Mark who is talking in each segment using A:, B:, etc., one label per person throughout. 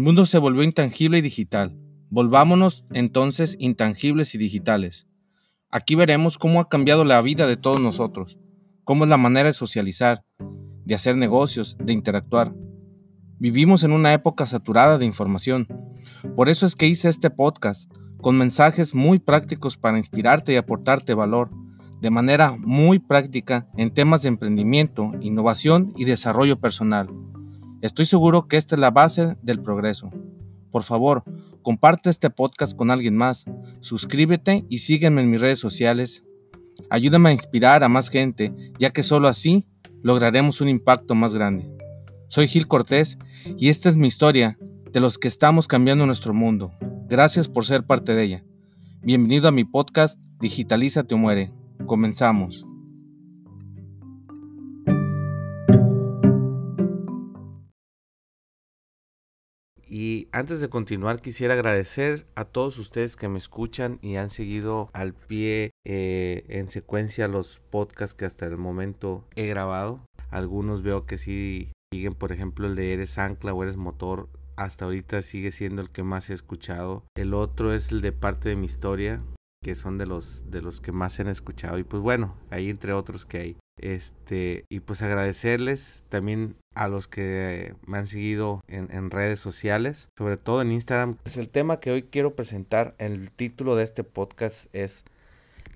A: El mundo se volvió intangible y digital. Volvámonos entonces intangibles y digitales. Aquí veremos cómo ha cambiado la vida de todos nosotros, cómo es la manera de socializar, de hacer negocios, de interactuar. Vivimos en una época saturada de información. Por eso es que hice este podcast, con mensajes muy prácticos para inspirarte y aportarte valor, de manera muy práctica en temas de emprendimiento, innovación y desarrollo personal. Estoy seguro que esta es la base del progreso. Por favor, comparte este podcast con alguien más, suscríbete y sígueme en mis redes sociales. Ayúdame a inspirar a más gente, ya que solo así lograremos un impacto más grande. Soy Gil Cortés y esta es mi historia de los que estamos cambiando nuestro mundo. Gracias por ser parte de ella. Bienvenido a mi podcast Digitalízate o muere. Comenzamos. Y antes de continuar quisiera agradecer a todos ustedes que me escuchan y han seguido al pie eh, en secuencia los podcasts que hasta el momento he grabado. Algunos veo que sí siguen, por ejemplo, el de Eres Ancla o Eres Motor. Hasta ahorita sigue siendo el que más he escuchado. El otro es el de parte de mi historia, que son de los de los que más se han escuchado. Y pues bueno, ahí entre otros que hay. Este, y pues agradecerles también a los que me han seguido en, redes sociales, sobre todo en Instagram. Pues el tema que hoy quiero presentar, el título de este podcast es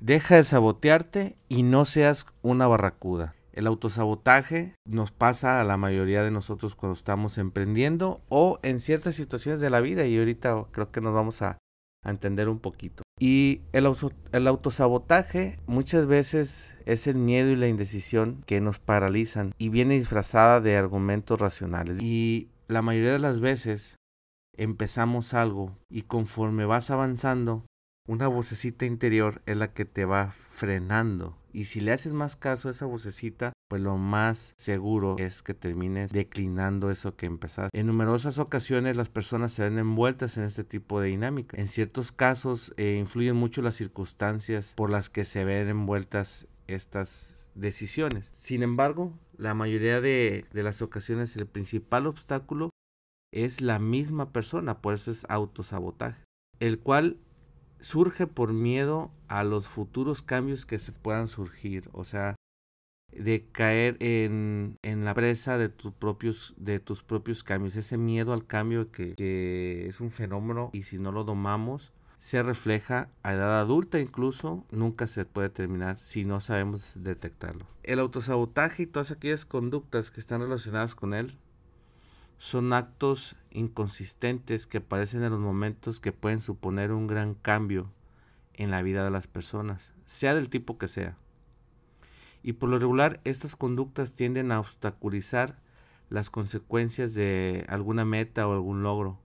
A: Deja de sabotearte y no seas una barracuda. El autosabotaje nos pasa a la mayoría de nosotros cuando estamos emprendiendo o en ciertas situaciones de la vida y ahorita creo que nos vamos a entender un poquito. Y el, el, autosabotaje muchas veces es el miedo y la indecisión que nos paralizan y viene disfrazada de argumentos racionales. Y la mayoría de las veces empezamos algo y conforme vas avanzando, una vocecita interior es la que te va frenando. Y si le haces más caso a esa vocecita, pues lo más seguro es que termines declinando eso que empezaste. En numerosas ocasiones las personas se ven envueltas en este tipo de dinámica. En ciertos casos eh, influyen mucho las circunstancias por las que se ven envueltas estas decisiones. Sin embargo, la mayoría de, de las ocasiones el principal obstáculo es la misma persona, por eso es autosabotaje, el cual surge por miedo a los futuros cambios que se puedan surgir, o sea, de caer en, en la presa de tus propios de tus propios cambios, ese miedo al cambio que, que es un fenómeno y si no lo domamos se refleja a edad adulta incluso, nunca se puede terminar si no sabemos detectarlo. El autosabotaje y todas aquellas conductas que están relacionadas con él son actos inconsistentes que aparecen en los momentos que pueden suponer un gran cambio en la vida de las personas, sea del tipo que sea. Y por lo regular estas conductas tienden a obstaculizar las consecuencias de alguna meta o algún logro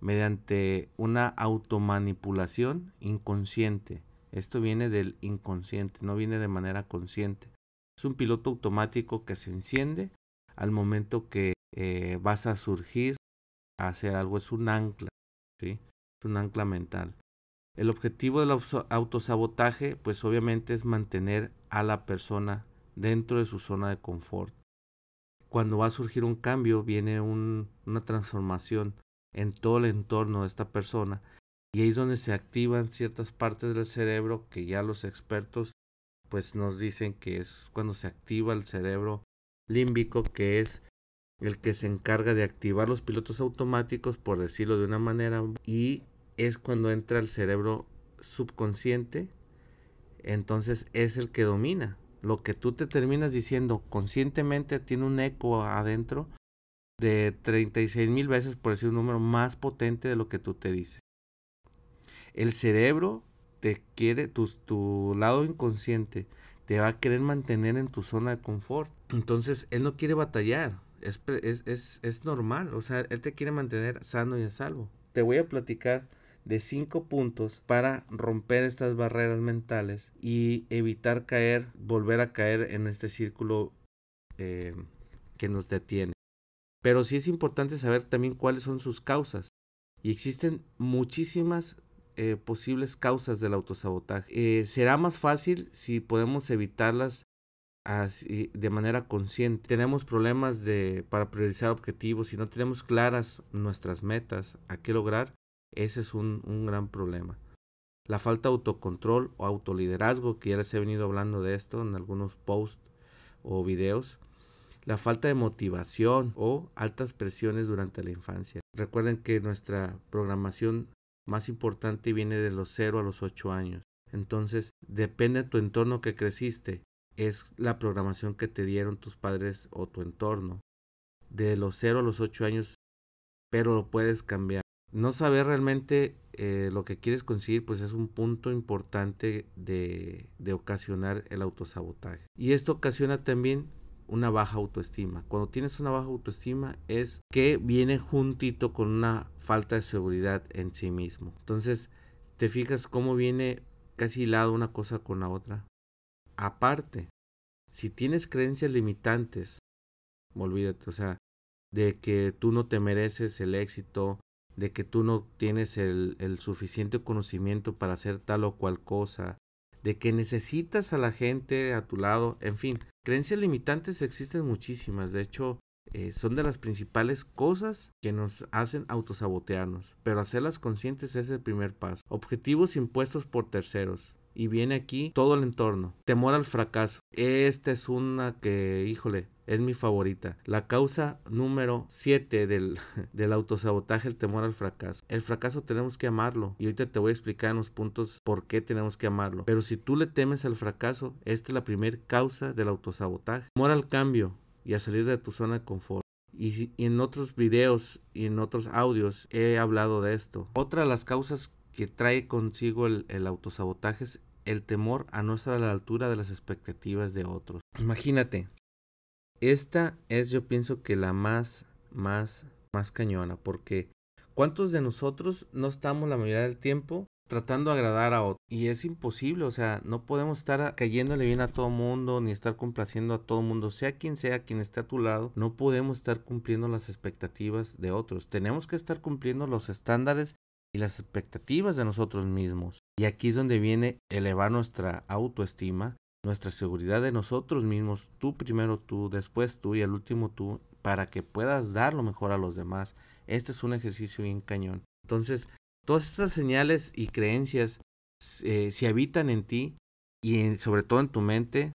A: mediante una automanipulación inconsciente. Esto viene del inconsciente, no viene de manera consciente. Es un piloto automático que se enciende al momento que eh, vas a surgir a hacer algo, es un ancla, ¿sí? es un ancla mental. El objetivo del autosabotaje, pues obviamente es mantener a la persona dentro de su zona de confort. Cuando va a surgir un cambio, viene un, una transformación en todo el entorno de esta persona y ahí es donde se activan ciertas partes del cerebro que ya los expertos pues nos dicen que es cuando se activa el cerebro límbico que es el que se encarga de activar los pilotos automáticos, por decirlo de una manera, y es cuando entra el cerebro subconsciente, entonces es el que domina. Lo que tú te terminas diciendo conscientemente tiene un eco adentro de 36 mil veces, por decir un número más potente de lo que tú te dices. El cerebro te quiere, tu, tu lado inconsciente te va a querer mantener en tu zona de confort. Entonces, él no quiere batallar es, es, es, normal, o sea, él te quiere mantener sano y a salvo. Te voy a platicar de cinco puntos para romper estas barreras mentales y evitar caer, volver a caer en este círculo eh, que nos detiene. Pero sí es importante saber también cuáles son sus causas. Y existen muchísimas eh, posibles causas del autosabotaje. Eh, será más fácil si podemos evitarlas así, de manera consciente. Tenemos problemas de, para priorizar objetivos. Si no tenemos claras nuestras metas, a qué lograr, ese es un, un gran problema. La falta de autocontrol o autoliderazgo, que ya les he venido hablando de esto en algunos posts o videos. La falta de motivación o altas presiones durante la infancia. Recuerden que nuestra programación más importante viene de los 0 a los 8 años. Entonces, depende de tu entorno que creciste, es la programación que te dieron tus padres o tu entorno. De los 0 a los 8 años, pero lo puedes cambiar. No saber realmente eh, lo que quieres conseguir, pues es un punto importante de, ocasionar el autosabotaje. Y esto ocasiona también una baja autoestima. Cuando tienes una baja autoestima es que viene juntito con una falta de seguridad en sí mismo. Entonces, te fijas cómo viene casi hilado una cosa con la otra. Aparte, si tienes creencias limitantes, olvídate, o sea, de que tú no te mereces el éxito, de que tú no tienes el, el suficiente conocimiento para hacer tal o cual cosa, de que necesitas a la gente a tu lado, en fin, creencias limitantes existen muchísimas, de hecho, eh, son de las principales cosas que nos hacen autosabotearnos, pero hacerlas conscientes es el primer paso. Objetivos impuestos por terceros. Y viene aquí todo el entorno. Temor al fracaso. Esta es una que, híjole, es mi favorita. La causa número 7 del, del autosabotaje, el temor al fracaso. El fracaso tenemos que amarlo. Y ahorita te voy a explicar en los puntos por qué tenemos que amarlo. Pero si tú le temes al fracaso, esta es la primera causa del autosabotaje. Temor al cambio y a salir de tu zona de confort. Y, en otros videos y en otros audios he hablado de esto. Otra de las causas que trae consigo el, el autosabotaje es el temor a no estar a la altura de las expectativas de otros. Imagínate, esta es yo pienso que la más, más, más cañona, porque ¿cuántos de nosotros no estamos la mayoría del tiempo tratando de agradar a otros. Y es imposible, o sea, no podemos estar cayéndole bien a todo mundo, ni estar complaciendo a todo mundo, sea quien sea quien esté a tu lado, no podemos estar cumpliendo las expectativas de otros. Tenemos que estar cumpliendo los estándares y las expectativas de nosotros mismos. Y aquí es donde viene elevar nuestra autoestima, nuestra seguridad de nosotros mismos, tú primero tú, después tú y al último tú, para que puedas dar lo mejor a los demás. Este es un ejercicio bien cañón. Entonces, Todas estas señales y creencias, eh, si habitan en ti y sobre todo en tu mente,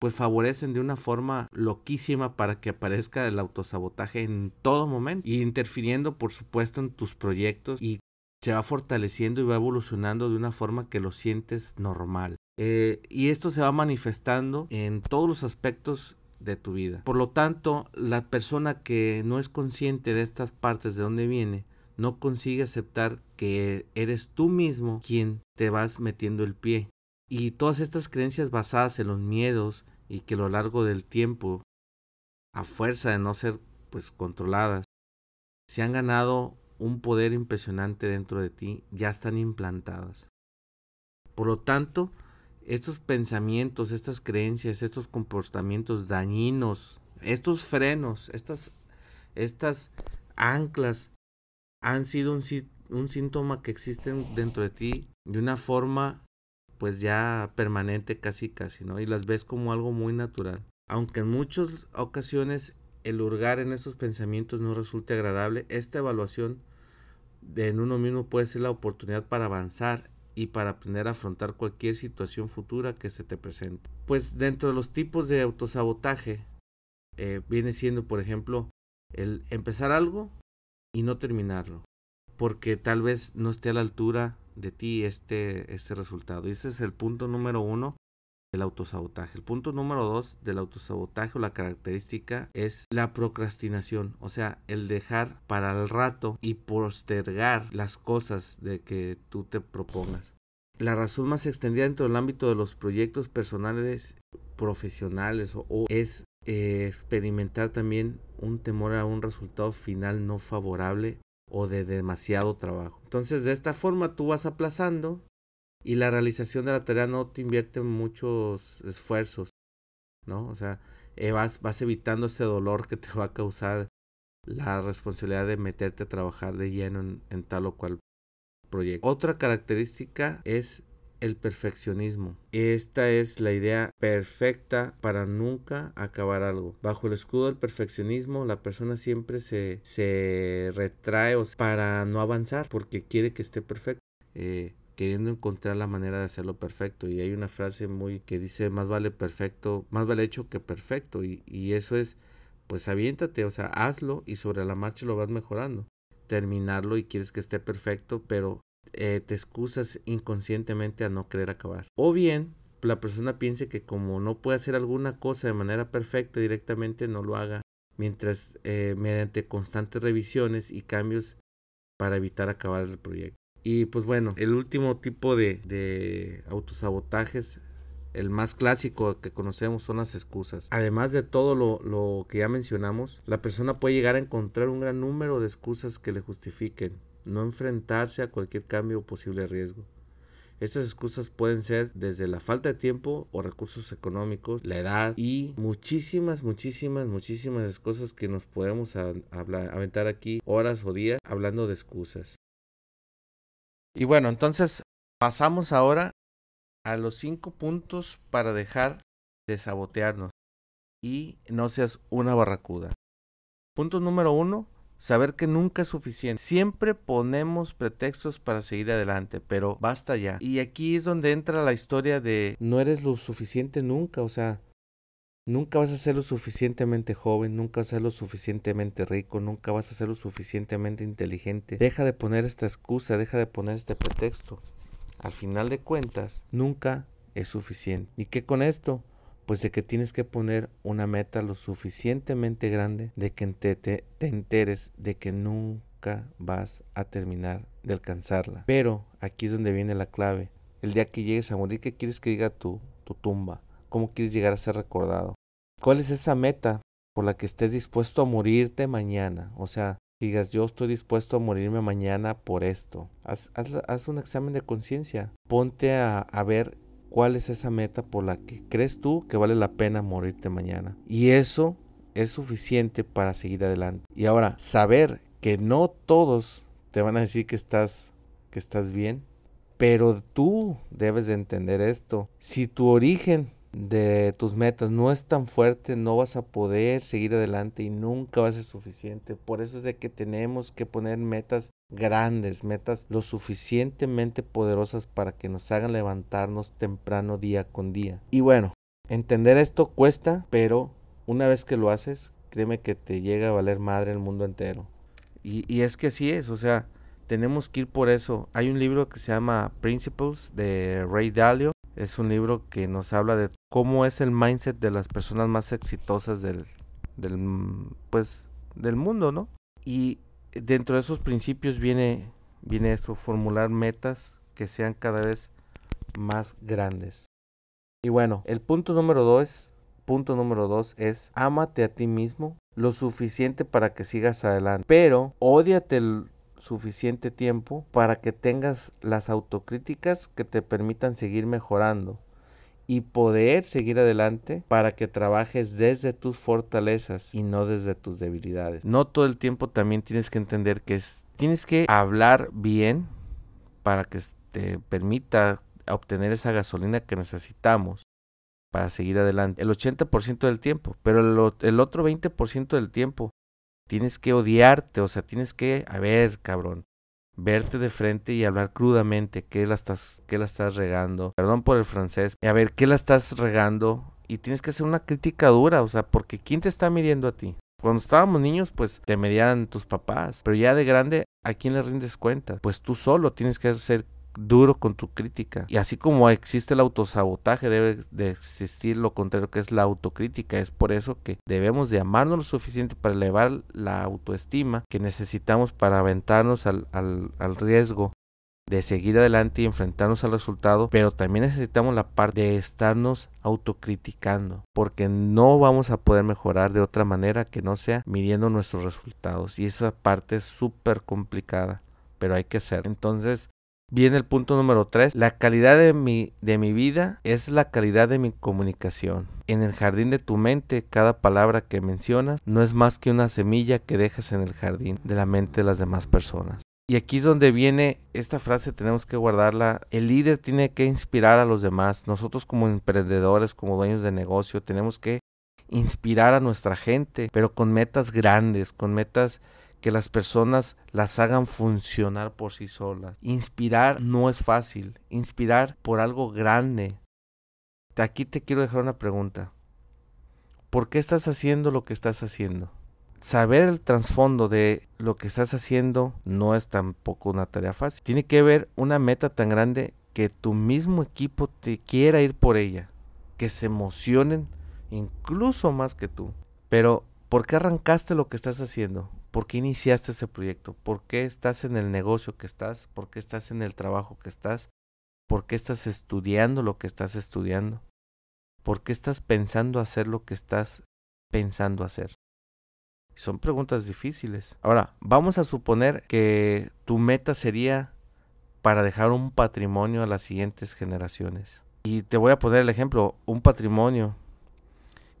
A: pues favorecen de una forma loquísima para que aparezca el autosabotaje en todo momento y interfiriendo por supuesto en tus proyectos y se va fortaleciendo y va evolucionando de una forma que lo sientes normal. Eh, y esto se va manifestando en todos los aspectos de tu vida. Por lo tanto, la persona que no es consciente de estas partes de dónde viene, no consigue aceptar que eres tú mismo quien te vas metiendo el pie. Y todas estas creencias basadas en los miedos y que a lo largo del tiempo, a fuerza de no ser pues controladas, se han ganado un poder impresionante dentro de ti, ya están implantadas. Por lo tanto, estos pensamientos, estas creencias, estos comportamientos dañinos, estos frenos, estas, estas anclas han sido un, un síntoma que existen dentro de ti de una forma pues ya permanente casi casi, ¿no? Y las ves como algo muy natural. Aunque en muchas ocasiones el hurgar en esos pensamientos no resulte agradable, esta evaluación en uno mismo puede ser la oportunidad para avanzar y para aprender a afrontar cualquier situación futura que se te presente. Pues dentro de los tipos de autosabotaje eh, viene siendo, por ejemplo, el empezar algo y no terminarlo, porque tal vez no esté a la altura de ti este, este resultado. Y ese es el punto número uno del autosabotaje. El punto número dos del autosabotaje o la característica es la procrastinación, o sea, el dejar para el rato y postergar las cosas de que tú te propongas. La razón más extendida dentro del ámbito de los proyectos personales, profesionales o, es eh, experimentar también un temor a un resultado final no favorable o de demasiado trabajo. Entonces de esta forma tú vas aplazando y la realización de la tarea no te invierte muchos esfuerzos, ¿no? O sea, eh, vas, vas evitando ese dolor que te va a causar la responsabilidad de meterte a trabajar de lleno en, tal o cual proyecto. Otra característica es el perfeccionismo. Esta es la idea perfecta para nunca acabar algo. Bajo el escudo del perfeccionismo, la persona siempre se, se retrae para no avanzar porque quiere que esté perfecto. Eh, queriendo encontrar la manera de hacerlo perfecto. Y hay una frase muy que dice más vale perfecto, más vale hecho que perfecto. Y, y eso es, pues aviéntate, o sea, hazlo y sobre la marcha lo vas mejorando. Terminarlo y quieres que esté perfecto, pero eh, te excusas inconscientemente a no querer acabar. O bien, la persona piense que como no puede hacer alguna cosa de manera perfecta directamente, no lo haga, mientras eh, mediante constantes revisiones y cambios para evitar acabar el proyecto. Y pues bueno, el último tipo de, de autosabotajes el más clásico que conocemos son las excusas. Además de todo lo, lo, que ya mencionamos, la persona puede llegar a encontrar un gran número de excusas que le justifiquen no enfrentarse a cualquier cambio o posible riesgo. Estas excusas pueden ser desde la falta de tiempo o recursos económicos, la edad y muchísimas, muchísimas, muchísimas cosas que nos podemos aventar aquí horas o días hablando de excusas. Y bueno, entonces pasamos ahora a los cinco puntos para dejar de sabotearnos y no seas una barracuda. Punto número uno, Saber que nunca es suficiente. Siempre ponemos pretextos para seguir adelante, pero basta ya. Y aquí es donde entra la historia de no eres lo suficiente nunca, o sea, nunca vas a ser lo suficientemente joven, nunca vas a ser lo suficientemente rico, nunca vas a ser lo suficientemente inteligente. Deja de poner esta excusa, deja de poner este pretexto. Al final de cuentas, nunca es suficiente. ¿Y qué con esto? pues de que tienes que poner una meta lo suficientemente grande de que te, te, enteres de que nunca vas a terminar de alcanzarla. Pero aquí es donde viene la clave. El día que llegues a morir, ¿qué quieres que diga tu, tu tumba? ¿Cómo quieres llegar a ser recordado? ¿Cuál es esa meta por la que estés dispuesto a morirte mañana? O sea, digas, yo estoy dispuesto a morirme mañana por esto. Haz, un examen de conciencia. Ponte a, a ver cuál es esa meta por la que crees tú que vale la pena morirte mañana. Y eso es suficiente para seguir adelante. Y ahora, saber que no todos te van a decir que estás que estás bien, pero tú debes de entender esto. Si tu origen de tus metas no es tan fuerte, no vas a poder seguir adelante y nunca va a ser suficiente. Por eso es de que tenemos que poner metas grandes, metas lo suficientemente poderosas para que nos hagan levantarnos temprano día con día. Y bueno, entender esto cuesta, pero una vez que lo haces, créeme que te llega a valer madre el mundo entero. Y, y es que así es, o sea, tenemos que ir por eso. Hay un libro que se llama Principles de Ray Dalio. Es un libro que nos habla de cómo es el mindset de las personas más exitosas del, del pues del mundo, ¿no? Y dentro de esos principios viene, viene eso, formular metas que sean cada vez más grandes. Y bueno, el punto número dos, punto número dos es ámate a ti mismo lo suficiente para que sigas adelante, pero odiate el suficiente tiempo para que tengas las autocríticas que te permitan seguir mejorando y poder seguir adelante para que trabajes desde tus fortalezas y no desde tus debilidades. No todo el tiempo también tienes que entender que es, tienes que hablar bien para que te permita obtener esa gasolina que necesitamos para seguir adelante. El 80% del tiempo, pero el, el otro 20% del tiempo tienes que odiarte, o sea, tienes que, a ver, cabrón, verte de frente y hablar crudamente qué la estás, qué la estás regando. Perdón por el francés. A ver, qué la estás regando. Y tienes que hacer una crítica dura, o sea, porque ¿quién te está midiendo a ti? Cuando estábamos niños, pues te medían tus papás. Pero ya de grande, ¿a quién le rindes cuenta? Pues tú solo tienes que ser duro con tu crítica. Y así como existe el autosabotaje, debe de existir lo contrario que es la autocrítica. Es por eso que debemos de amarnos lo suficiente para elevar la autoestima que necesitamos para aventarnos al, al, riesgo de seguir adelante y enfrentarnos al resultado, pero también necesitamos la parte de estarnos autocriticando, porque no vamos a poder mejorar de otra manera que no sea midiendo nuestros resultados y esa parte es súper complicada, pero hay que hacer. Entonces, Viene el punto número 3. La calidad de mi, de mi vida es la calidad de mi comunicación. En el jardín de tu mente, cada palabra que mencionas no es más que una semilla que dejas en el jardín de la mente de las demás personas. Y aquí es donde viene esta frase, tenemos que guardarla. El líder tiene que inspirar a los demás. Nosotros como emprendedores, como dueños de negocio, tenemos que inspirar a nuestra gente, pero con metas grandes, con metas que las personas las hagan funcionar por sí solas. Inspirar no es fácil, inspirar por algo grande. Aquí te quiero dejar una pregunta. ¿Por qué estás haciendo lo que estás haciendo? Saber el trasfondo de lo que estás haciendo no es tampoco una tarea fácil. Tiene que haber una meta tan grande que tu mismo equipo te quiera ir por ella, que se emocionen incluso más que tú. Pero, ¿por qué arrancaste lo que estás haciendo? ¿Por qué iniciaste ese proyecto? ¿Por qué estás en el negocio que estás? ¿Por qué estás en el trabajo que estás? ¿Por qué estás estudiando lo que estás estudiando? ¿Por qué estás pensando hacer lo que estás pensando hacer? Son preguntas difíciles. Ahora, vamos a suponer que tu meta sería para dejar un patrimonio a las siguientes generaciones. Y te voy a poner el ejemplo, un patrimonio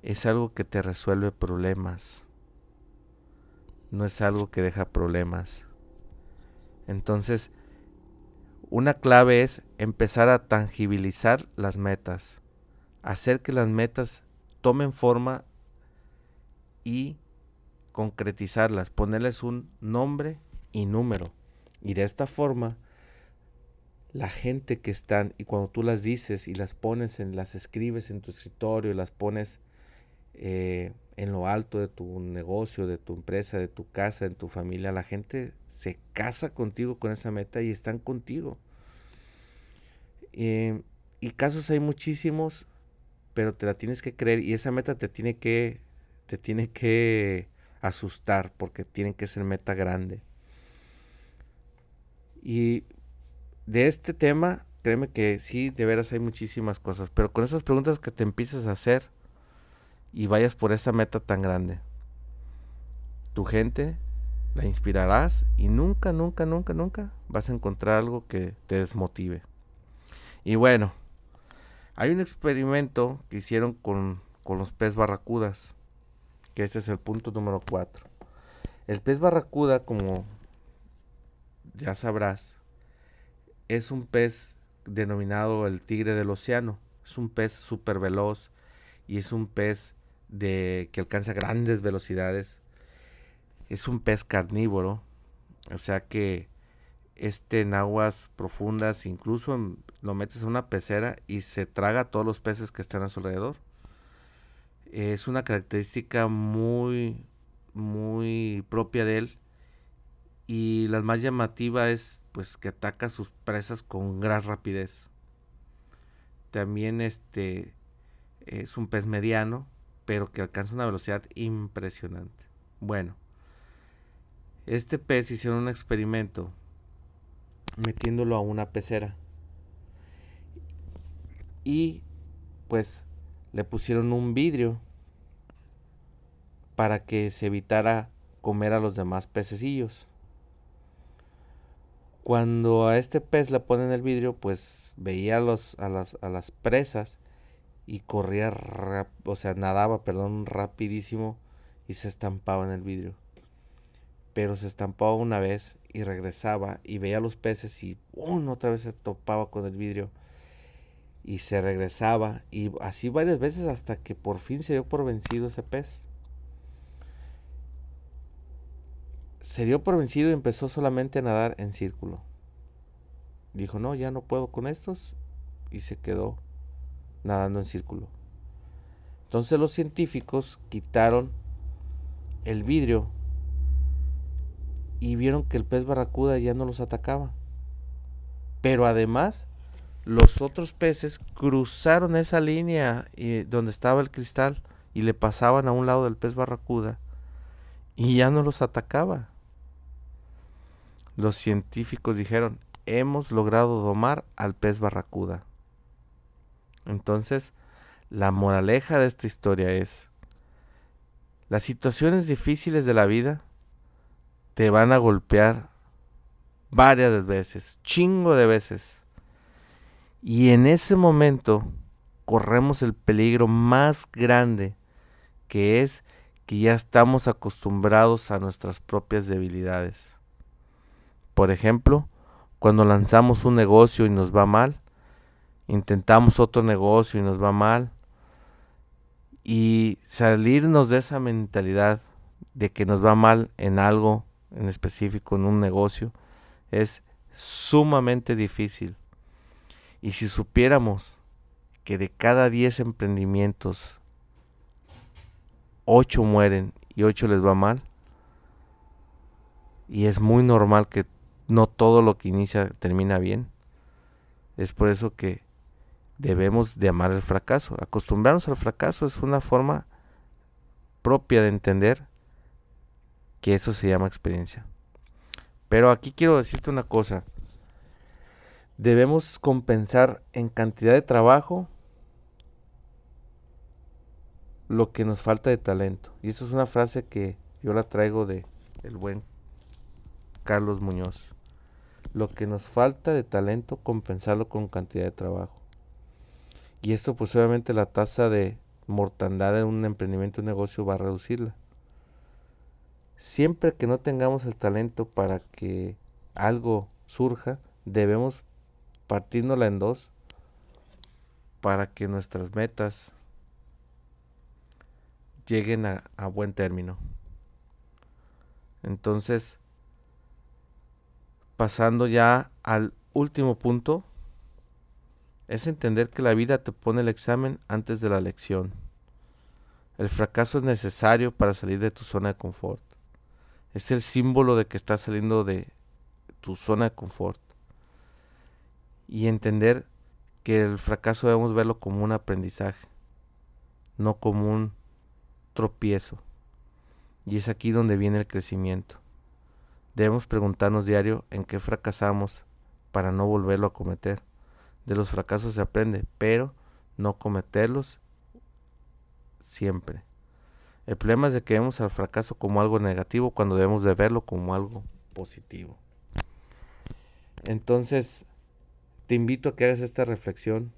A: es algo que te resuelve problemas. No es algo que deja problemas. Entonces, una clave es empezar a tangibilizar las metas. Hacer que las metas tomen forma y concretizarlas, ponerles un nombre y número. Y de esta forma, la gente que están, y cuando tú las dices y las pones, en, las escribes en tu escritorio, las pones eh, en lo alto de tu negocio, de tu empresa, de tu casa, en tu familia, la gente se casa contigo con esa meta y están contigo. Eh, y casos hay muchísimos, pero te la tienes que creer y esa meta te tiene que, te tiene que asustar porque tienen que ser meta grande. Y de este tema, créeme que sí, de veras hay muchísimas cosas, pero con esas preguntas que te empiezas a hacer, y vayas por esa meta tan grande. Tu gente la inspirarás y nunca, nunca, nunca, nunca vas a encontrar algo que te desmotive. Y bueno, hay un experimento que hicieron con, con los pez barracudas, que este es el punto número 4. El pez barracuda, como ya sabrás, es un pez denominado el tigre del océano. Es un pez súper veloz y es un pez de que alcanza grandes velocidades. Es un pez carnívoro, o sea que este en aguas profundas incluso lo metes en una pecera y se traga todos los peces que están a su alrededor. Es una característica muy muy propia de él y la más llamativa es pues que ataca a sus presas con gran rapidez. También este es un pez mediano pero que alcanza una velocidad impresionante. Bueno, este pez hicieron un experimento metiéndolo a una pecera. Y pues le pusieron un vidrio para que se evitara comer a los demás pececillos. Cuando a este pez le ponen el vidrio, pues veía los, a, las, a las presas y corría, o sea, nadaba, perdón, rapidísimo y se estampaba en el vidrio. Pero se estampaba una vez y regresaba y veía los peces y otra vez se topaba con el vidrio y se regresaba y así varias veces hasta que por fin se dio por vencido ese pez. Se dio por vencido y empezó solamente a nadar en círculo. Dijo, no, ya no puedo con estos y se quedó nadando en círculo. Entonces los científicos quitaron el vidrio y vieron que el pez barracuda ya no los atacaba. Pero además, los otros peces cruzaron esa línea eh, donde estaba el cristal y le pasaban a un lado del pez barracuda y ya no los atacaba. Los científicos dijeron, hemos logrado domar al pez barracuda. Entonces, la moraleja de esta historia es, las situaciones difíciles de la vida te van a golpear varias veces, chingo de veces. Y en ese momento corremos el peligro más grande, que es que ya estamos acostumbrados a nuestras propias debilidades. Por ejemplo, cuando lanzamos un negocio y nos va mal, intentamos otro negocio y nos va mal, y salirnos de esa mentalidad de que nos va mal en algo en específico, en un negocio, es sumamente difícil. Y si supiéramos que de cada 10 emprendimientos, 8 mueren y 8 les va mal, y es muy normal que no todo lo que inicia termina bien, es por eso que debemos de amar el fracaso. Acostumbrarnos al fracaso es una forma propia de entender que eso se llama experiencia. Pero aquí quiero decirte una cosa. Debemos compensar en cantidad de trabajo lo que nos falta de talento. Y eso es una frase que yo la traigo de el buen Carlos Muñoz. Lo que nos falta de talento, compensarlo con cantidad de trabajo. Y esto pues obviamente la tasa de mortandad en un emprendimiento, un negocio va a reducirla. Siempre que no tengamos el talento para que algo surja, debemos partirnosla en dos para que nuestras metas lleguen a buen término. Entonces, pasando ya al último punto, es entender que la vida te pone el examen antes de la lección. El fracaso es necesario para salir de tu zona de confort. Es el símbolo de que estás saliendo de tu zona de confort. Y entender que el fracaso debemos verlo como un aprendizaje, no como un tropiezo. Y es aquí donde viene el crecimiento. Debemos preguntarnos diario en qué fracasamos para no volverlo a cometer. De los fracasos se aprende, pero no cometerlos siempre. El problema es de que vemos al fracaso como algo negativo cuando debemos de verlo como algo positivo. Entonces, te invito a que hagas esta reflexión.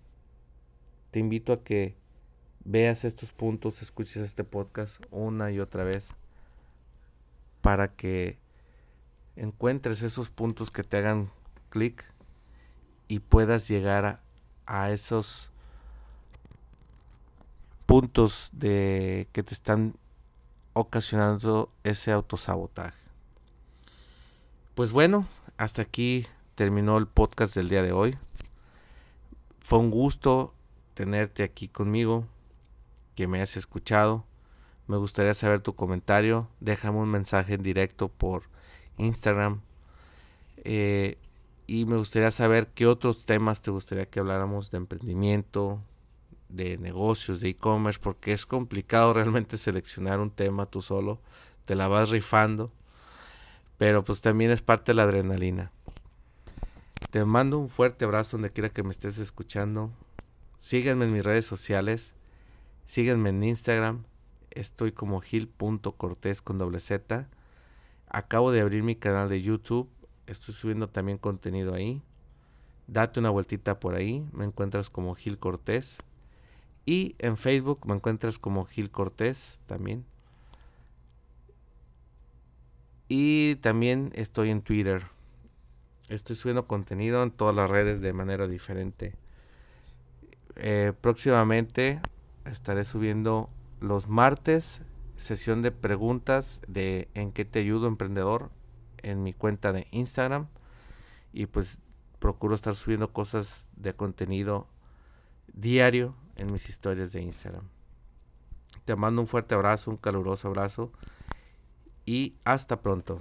A: Te invito a que veas estos puntos, escuches este podcast una y otra vez para que encuentres esos puntos que te hagan clic y puedas llegar a, esos puntos de que te están ocasionando ese autosabotaje. Pues bueno, hasta aquí terminó el podcast del día de hoy. Fue un gusto tenerte aquí conmigo, que me hayas escuchado. Me gustaría saber tu comentario. Déjame un mensaje en directo por Instagram. Eh, y me gustaría saber qué otros temas te gustaría que habláramos de emprendimiento, de negocios, de e-commerce, porque es complicado realmente seleccionar un tema tú solo, te la vas rifando, pero pues también es parte de la adrenalina. Te mando un fuerte abrazo donde quiera que me estés escuchando. Sígueme en mis redes sociales, sígueme en Instagram, estoy como gil.cortés con doble Z. Acabo de abrir mi canal de YouTube Estoy subiendo también contenido ahí. Date una vueltita por ahí. Me encuentras como Gil Cortés. Y en Facebook me encuentras como Gil Cortés también. Y también estoy en Twitter. Estoy subiendo contenido en todas las redes de manera diferente. Eh, próximamente estaré subiendo los martes sesión de preguntas de en qué te ayudo emprendedor en mi cuenta de Instagram y pues procuro estar subiendo cosas de contenido diario en mis historias de Instagram. Te mando un fuerte abrazo, un caluroso abrazo y hasta pronto.